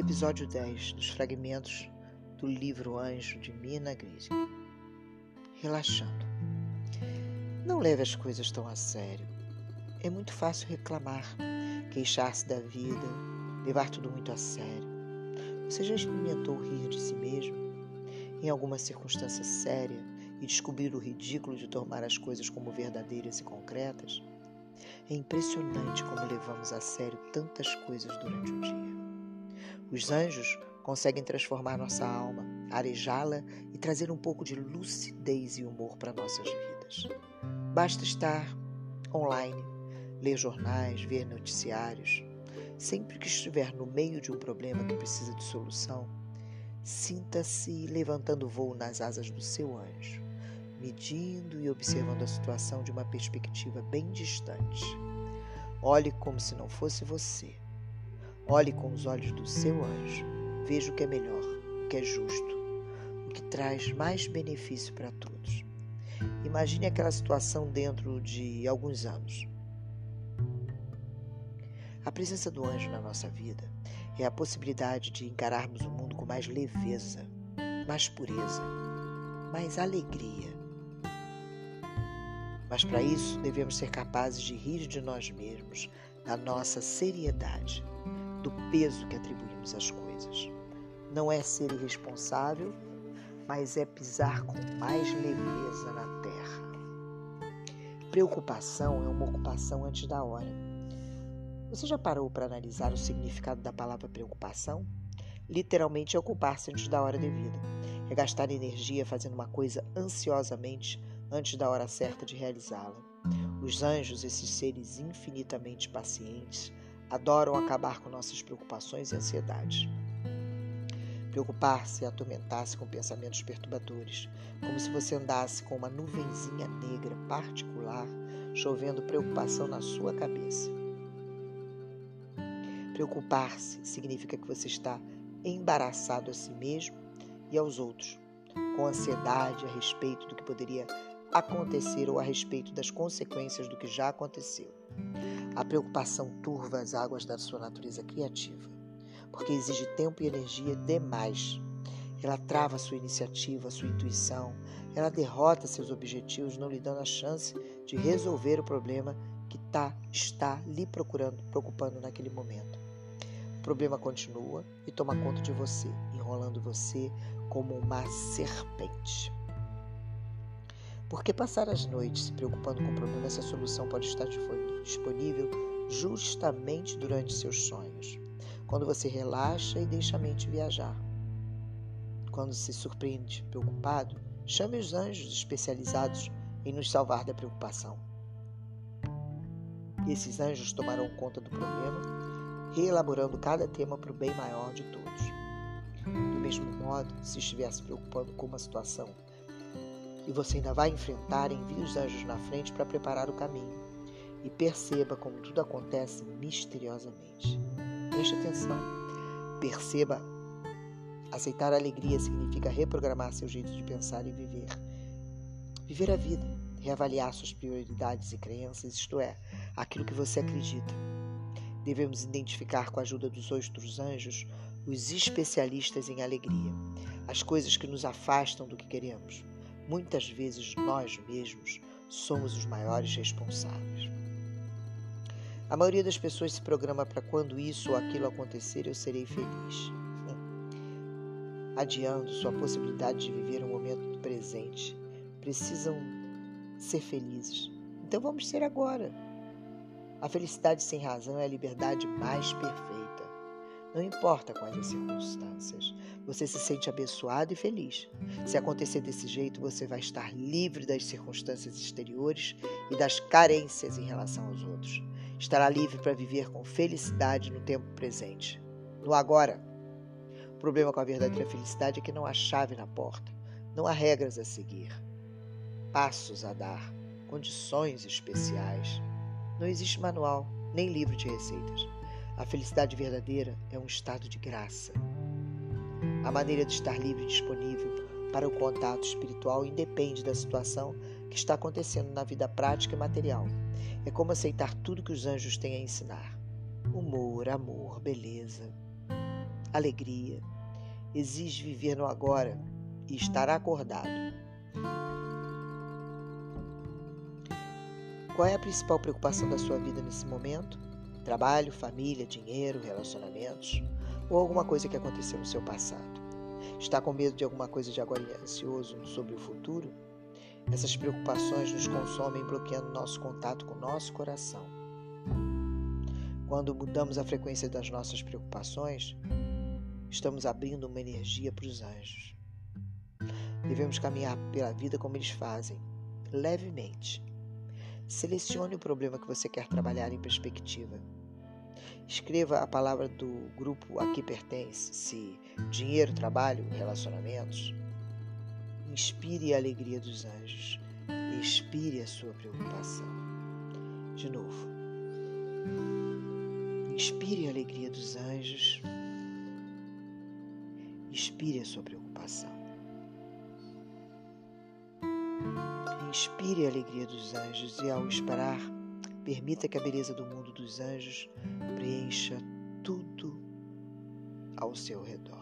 episódio 10 dos fragmentos do livro Anjo de Mina Grising. Relaxando. Não leve as coisas tão a sério. É muito fácil reclamar, queixar-se da vida, levar tudo muito a sério. Você já experimentou rir de si mesmo em alguma circunstância séria e descobrir o ridículo de tomar as coisas como verdadeiras e concretas? É impressionante como levamos a sério tantas coisas durante o dia. Os anjos conseguem transformar nossa alma, arejá-la e trazer um pouco de lucidez e humor para nossas vidas. Basta estar online, ler jornais, ver noticiários. Sempre que estiver no meio de um problema que precisa de solução, sinta-se levantando voo nas asas do seu anjo medindo e observando a situação de uma perspectiva bem distante. Olhe como se não fosse você. Olhe com os olhos do seu anjo. Veja o que é melhor, o que é justo, o que traz mais benefício para todos. Imagine aquela situação dentro de alguns anos. A presença do anjo na nossa vida é a possibilidade de encararmos o mundo com mais leveza, mais pureza, mais alegria mas para isso devemos ser capazes de rir de nós mesmos, da nossa seriedade, do peso que atribuímos às coisas. Não é ser irresponsável, mas é pisar com mais leveza na terra. Preocupação é uma ocupação antes da hora. Você já parou para analisar o significado da palavra preocupação? Literalmente é ocupar-se antes da hora devida. É gastar energia fazendo uma coisa ansiosamente antes da hora certa de realizá-la. Os anjos, esses seres infinitamente pacientes, adoram acabar com nossas preocupações e ansiedades. Preocupar-se e atormentar-se com pensamentos perturbadores, como se você andasse com uma nuvenzinha negra particular chovendo preocupação na sua cabeça. Preocupar-se significa que você está embaraçado a si mesmo e aos outros, com ansiedade a respeito do que poderia acontecer ou a respeito das consequências do que já aconteceu. A preocupação turva as águas da sua natureza criativa, porque exige tempo e energia demais. Ela trava sua iniciativa, sua intuição, ela derrota seus objetivos, não lhe dando a chance de resolver o problema que tá, está lhe procurando, preocupando naquele momento. O problema continua e toma conta de você, enrolando você como uma serpente. Por que passar as noites se preocupando com o problema se a solução pode estar disponível justamente durante seus sonhos? Quando você relaxa e deixa a mente viajar. Quando se surpreende preocupado, chame os anjos especializados em nos salvar da preocupação. Esses anjos tomarão conta do problema, reelaborando cada tema para o bem maior de todos. Do mesmo modo, se estiver se preocupando com uma situação e você ainda vai enfrentar, envie os anjos na frente para preparar o caminho. E perceba como tudo acontece misteriosamente. Preste atenção. Perceba. Aceitar a alegria significa reprogramar seu jeito de pensar e viver. Viver a vida, reavaliar suas prioridades e crenças, isto é, aquilo que você acredita. Devemos identificar com a ajuda dos outros anjos os especialistas em alegria, as coisas que nos afastam do que queremos, Muitas vezes nós mesmos somos os maiores responsáveis. A maioria das pessoas se programa para quando isso ou aquilo acontecer eu serei feliz. Adiando sua possibilidade de viver o momento presente. Precisam ser felizes. Então vamos ser agora. A felicidade sem razão é a liberdade mais perfeita. Não importa quais as circunstâncias, você se sente abençoado e feliz. Se acontecer desse jeito, você vai estar livre das circunstâncias exteriores e das carências em relação aos outros. Estará livre para viver com felicidade no tempo presente, no agora. O problema com a verdadeira felicidade é que não há chave na porta, não há regras a seguir, passos a dar, condições especiais. Não existe manual, nem livro de receitas. A felicidade verdadeira é um estado de graça. A maneira de estar livre e disponível para o contato espiritual independe da situação que está acontecendo na vida prática e material. É como aceitar tudo que os anjos têm a ensinar: humor, amor, beleza. alegria, exige viver no agora e estar acordado. Qual é a principal preocupação da sua vida nesse momento? Trabalho, família, dinheiro, relacionamentos ou alguma coisa que aconteceu no seu passado? Está com medo de alguma coisa de agora e ansioso sobre o futuro? Essas preocupações nos consomem, bloqueando nosso contato com nosso coração. Quando mudamos a frequência das nossas preocupações, estamos abrindo uma energia para os anjos. Devemos caminhar pela vida como eles fazem, levemente. Selecione o problema que você quer trabalhar em perspectiva. Escreva a palavra do grupo a que pertence, se dinheiro, trabalho, relacionamentos. Inspire a alegria dos anjos. Expire a sua preocupação. De novo. Inspire a alegria dos anjos. Expire a sua preocupação. Inspire a alegria dos anjos e, ao esperar, permita que a beleza do mundo dos anjos preencha tudo ao seu redor.